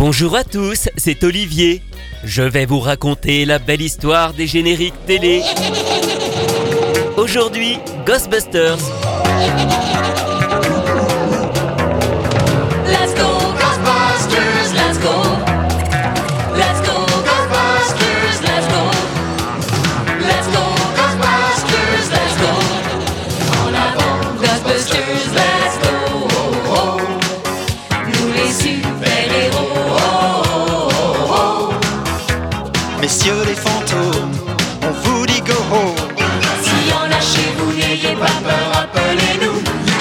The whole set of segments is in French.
Bonjour à tous, c'est Olivier. Je vais vous raconter la belle histoire des génériques télé. Aujourd'hui, Ghostbusters. Messieurs les fantômes, on vous dit go home. Si y en a chez vous, n'ayez pas peur, appelez-nous.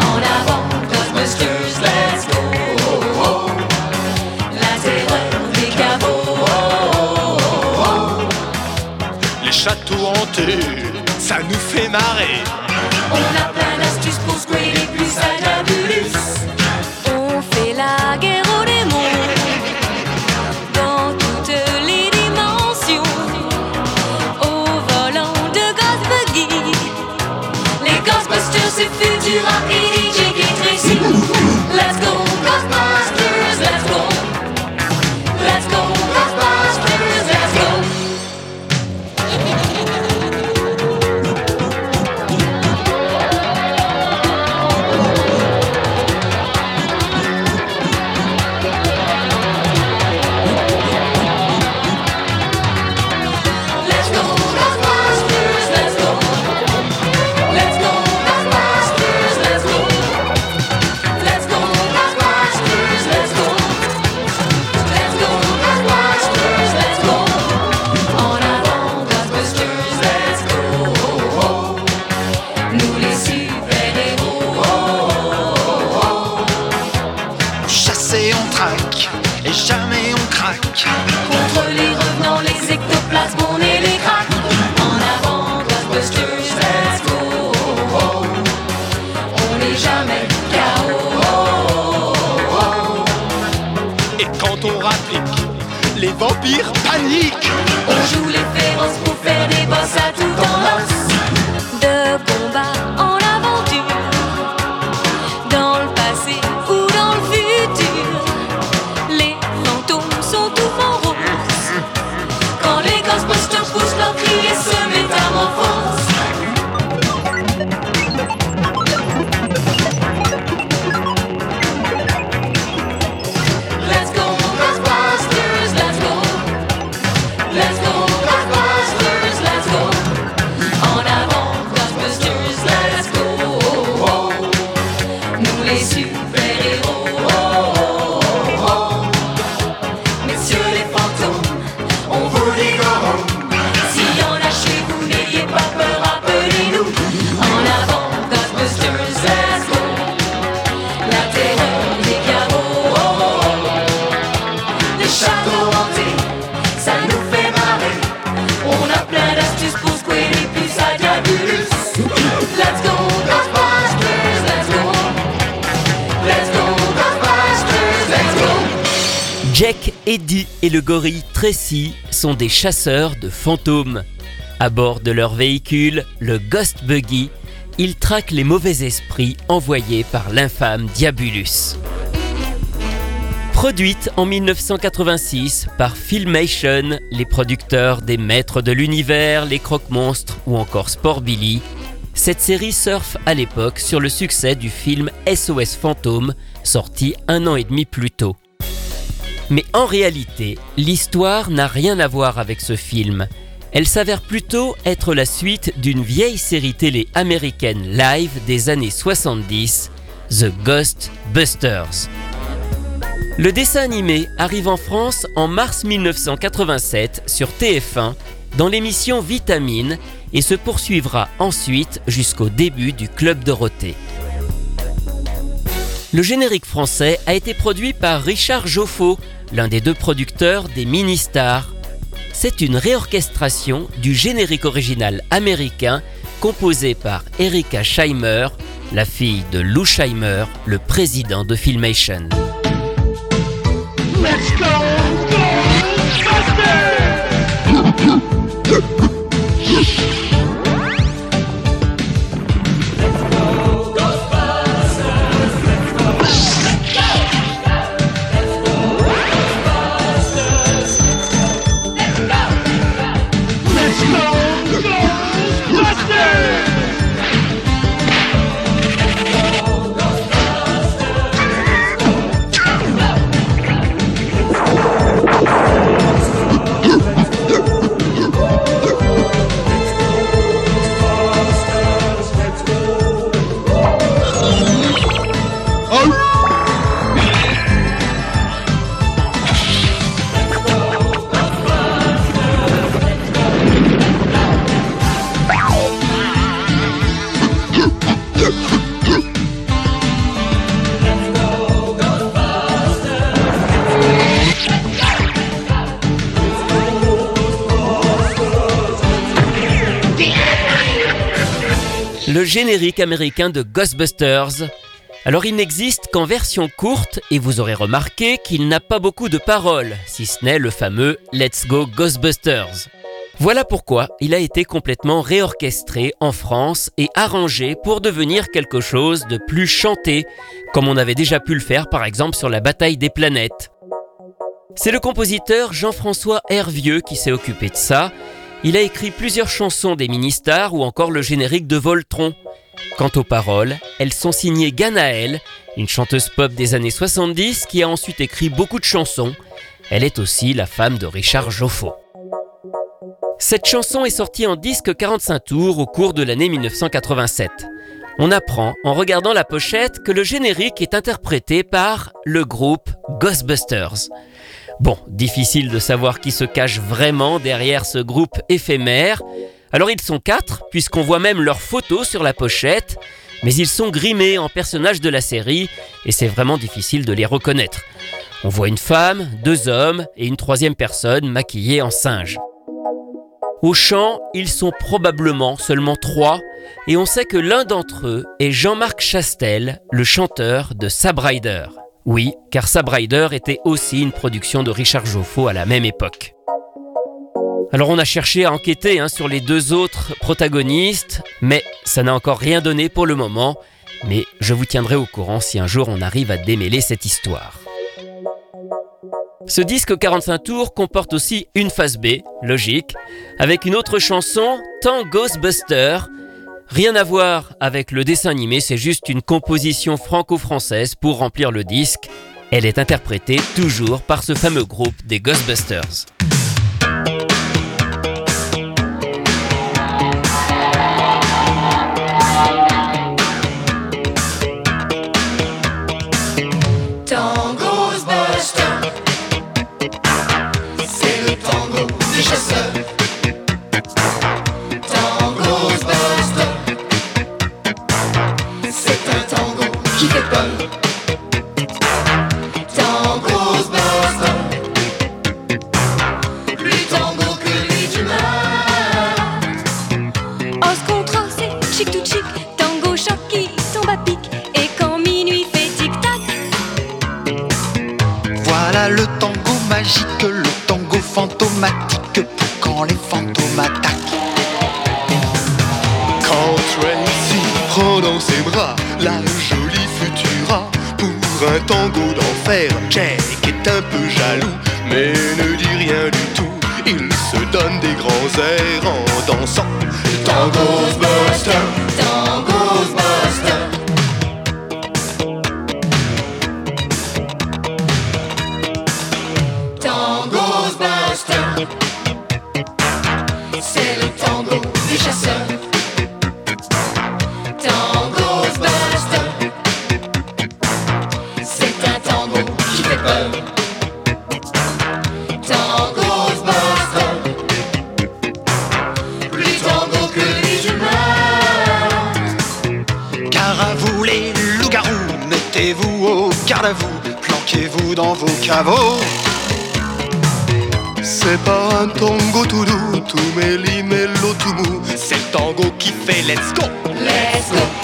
En avant Ghostbusters, let's go. La terreur des caveaux. Les châteaux hantés, ça nous fait marrer. On a Ghostbusters c'est Futura et DJ Kate Tracy. Let's go Ghostbusters, Jack, Eddie et le gorille Tracy sont des chasseurs de fantômes. À bord de leur véhicule, le Ghost Buggy, ils traquent les mauvais esprits envoyés par l'infâme Diabolus. Produite en 1986 par Filmation, les producteurs des Maîtres de l'Univers, les Croque-Monstres ou encore Sport Billy, cette série surfe à l'époque sur le succès du film SOS Fantôme, sorti un an et demi plus tôt. Mais en réalité, l'histoire n'a rien à voir avec ce film. Elle s'avère plutôt être la suite d'une vieille série télé américaine live des années 70, The Ghost Busters. Le dessin animé arrive en France en mars 1987 sur TF1 dans l'émission Vitamine et se poursuivra ensuite jusqu'au début du Club Dorothée. Le générique français a été produit par Richard Joffo, l'un des deux producteurs des Mini-Stars. C'est une réorchestration du générique original américain composé par Erika Scheimer, la fille de Lou Scheimer, le président de Filmation. Le générique américain de Ghostbusters. Alors il n'existe qu'en version courte et vous aurez remarqué qu'il n'a pas beaucoup de paroles, si ce n'est le fameux Let's Go Ghostbusters. Voilà pourquoi il a été complètement réorchestré en France et arrangé pour devenir quelque chose de plus chanté, comme on avait déjà pu le faire par exemple sur la bataille des planètes. C'est le compositeur Jean-François Hervieux qui s'est occupé de ça. Il a écrit plusieurs chansons des mini-stars ou encore le générique de Voltron. Quant aux paroles, elles sont signées Ganaël, une chanteuse pop des années 70 qui a ensuite écrit beaucoup de chansons. Elle est aussi la femme de Richard Joffo. Cette chanson est sortie en disque 45 tours au cours de l'année 1987. On apprend en regardant la pochette que le générique est interprété par le groupe Ghostbusters. Bon, difficile de savoir qui se cache vraiment derrière ce groupe éphémère. Alors ils sont quatre, puisqu'on voit même leurs photos sur la pochette, mais ils sont grimés en personnages de la série, et c'est vraiment difficile de les reconnaître. On voit une femme, deux hommes et une troisième personne maquillée en singe. Au chant, ils sont probablement seulement trois, et on sait que l'un d'entre eux est Jean-Marc Chastel, le chanteur de Sabrider. Oui, car Sabrider était aussi une production de Richard Joffo à la même époque. Alors on a cherché à enquêter hein, sur les deux autres protagonistes, mais ça n'a encore rien donné pour le moment, mais je vous tiendrai au courant si un jour on arrive à démêler cette histoire. Ce disque 45 tours comporte aussi une phase B, logique, avec une autre chanson, Tango's Buster. Rien à voir avec le dessin animé, c'est juste une composition franco-française pour remplir le disque. Elle est interprétée toujours par ce fameux groupe des Ghostbusters. Fait tic-tac, Voilà le tango magique, le tango fantomatique pour quand les fantômes attaquent. Quand Tracy prend dans ses bras la jolie Pour un tango d'enfer, Jack est un peu jaloux, mais ne dit rien du tout. Il se donne des grands airs en dansant. Tango's Buster. Garde à vous, planquez-vous dans vos caveaux. C'est pas un tango tout doux, tout mêli, mélo, tout mou. C'est le tango qui fait let's go. Let's go.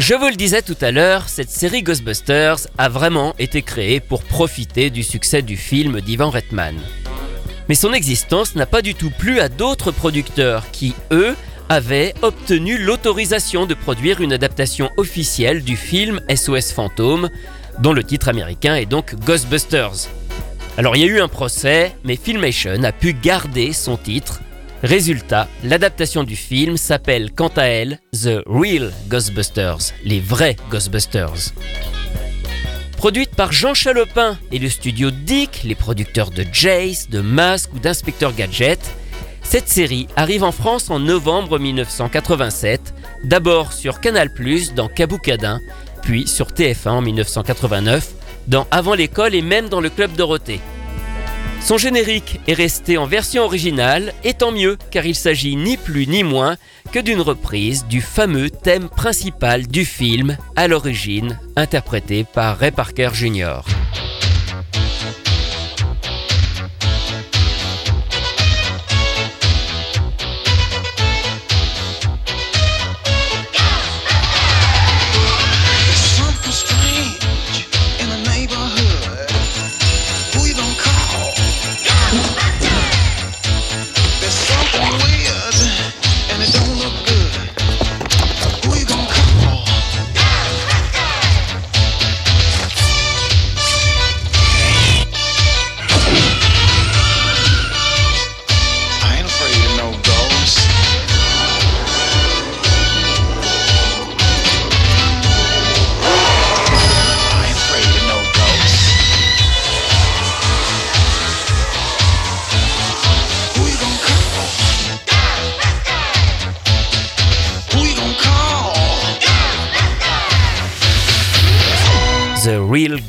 Je vous le disais tout à l'heure, cette série Ghostbusters a vraiment été créée pour profiter du succès du film d'Ivan Reitman. Mais son existence n'a pas du tout plu à d'autres producteurs qui, eux, avaient obtenu l'autorisation de produire une adaptation officielle du film SOS Fantôme dont le titre américain est donc Ghostbusters. Alors il y a eu un procès, mais Filmation a pu garder son titre. Résultat, l'adaptation du film s'appelle quant à elle The Real Ghostbusters, les vrais Ghostbusters. Produite par Jean Chalopin et le studio Dick, les producteurs de Jace, de Mask ou d'Inspecteur Gadget, cette série arrive en France en novembre 1987, d'abord sur Canal+, dans Caboukadin, puis sur TF1 en 1989, dans Avant l'école et même dans le Club Dorothée. Son générique est resté en version originale, et tant mieux, car il s'agit ni plus ni moins que d'une reprise du fameux thème principal du film, à l'origine interprété par Ray Parker Jr.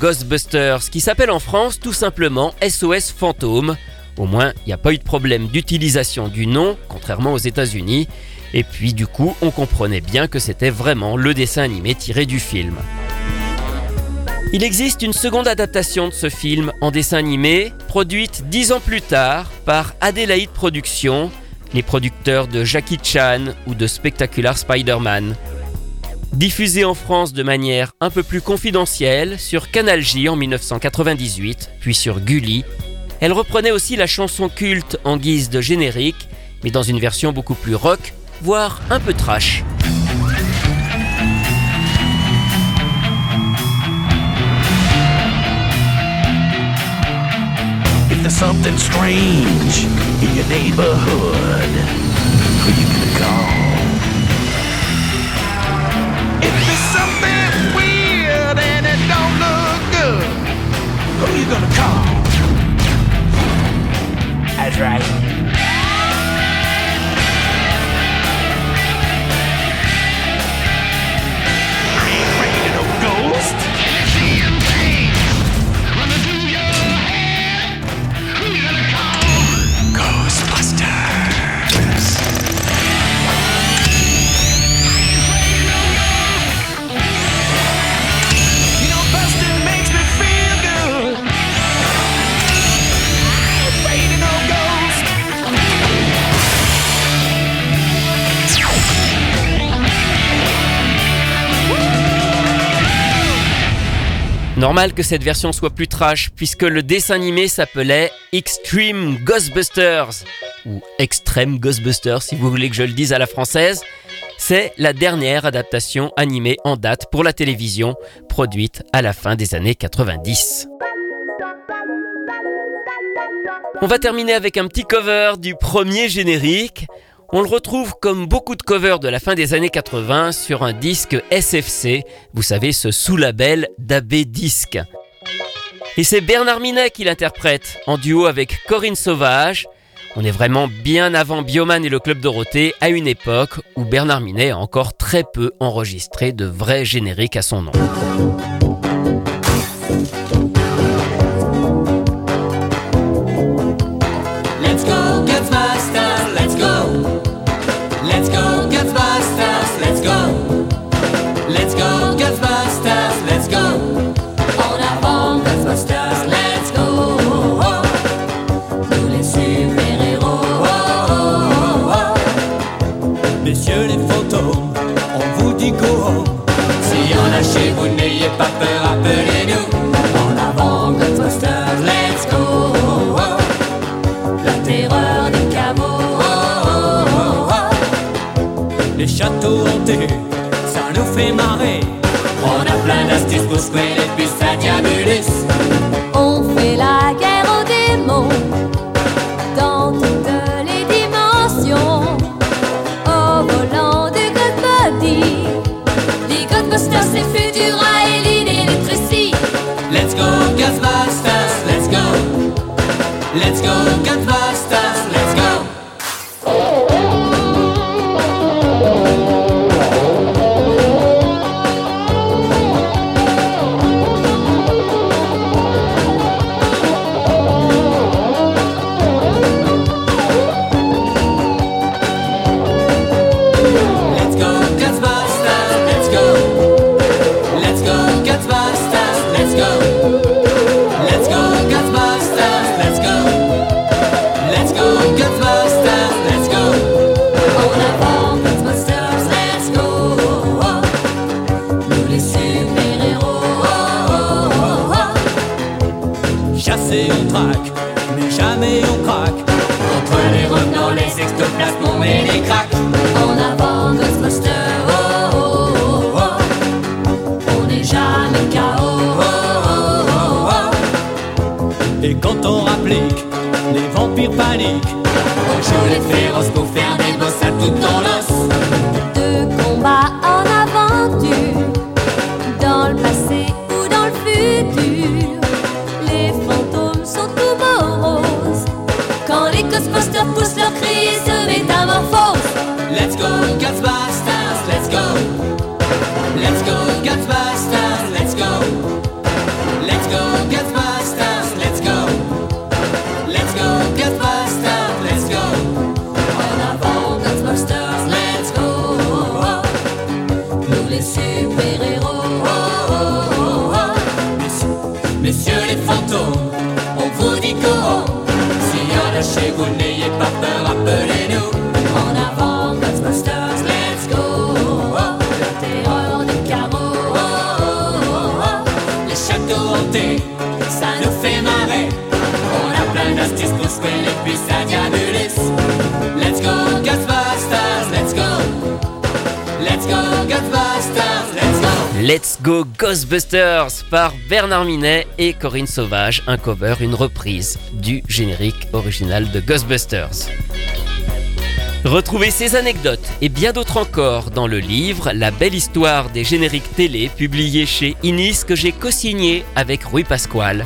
Ghostbusters, qui s'appelle en France tout simplement SOS Fantôme. Au moins, il n'y a pas eu de problème d'utilisation du nom, contrairement aux États-Unis. Et puis, du coup, on comprenait bien que c'était vraiment le dessin animé tiré du film. Il existe une seconde adaptation de ce film en dessin animé, produite dix ans plus tard par Adelaide Productions, les producteurs de Jackie Chan ou de Spectacular Spider-Man. Diffusée en France de manière un peu plus confidentielle sur Canal J en 1998, puis sur Gulli, elle reprenait aussi la chanson culte en guise de générique, mais dans une version beaucoup plus rock, voire un peu trash. Normal que cette version soit plus trash, puisque le dessin animé s'appelait Extreme Ghostbusters, ou Extreme Ghostbusters si vous voulez que je le dise à la française. C'est la dernière adaptation animée en date pour la télévision, produite à la fin des années 90. On va terminer avec un petit cover du premier générique. On le retrouve comme beaucoup de covers de la fin des années 80 sur un disque SFC, vous savez ce sous-label d'AB Disque. Et c'est Bernard Minet qui l'interprète, en duo avec Corinne Sauvage. On est vraiment bien avant Bioman et le Club Dorothée, à une époque où Bernard Minet a encore très peu enregistré de vrais génériques à son nom. We'll split it skvělý ya. On joue les féroces pour faire des bosses à tout en l'os. de combat en aventure, dans le passé ou dans le futur. Les fantômes sont tout moroses. Quand les Ghostbusters poussent leur cri et se métamorphosent. Let's go, Ghostbusters, let's go. Let's go, Ghostbusters, let's go. Let's go, Ghostbusters, par Bernard Minet et Corinne Sauvage, un cover, une reprise du générique original de Ghostbusters. Retrouvez ces anecdotes et bien d'autres encore dans le livre La belle histoire des génériques télé publié chez Inis que j'ai co-signé avec Rui Pasquale.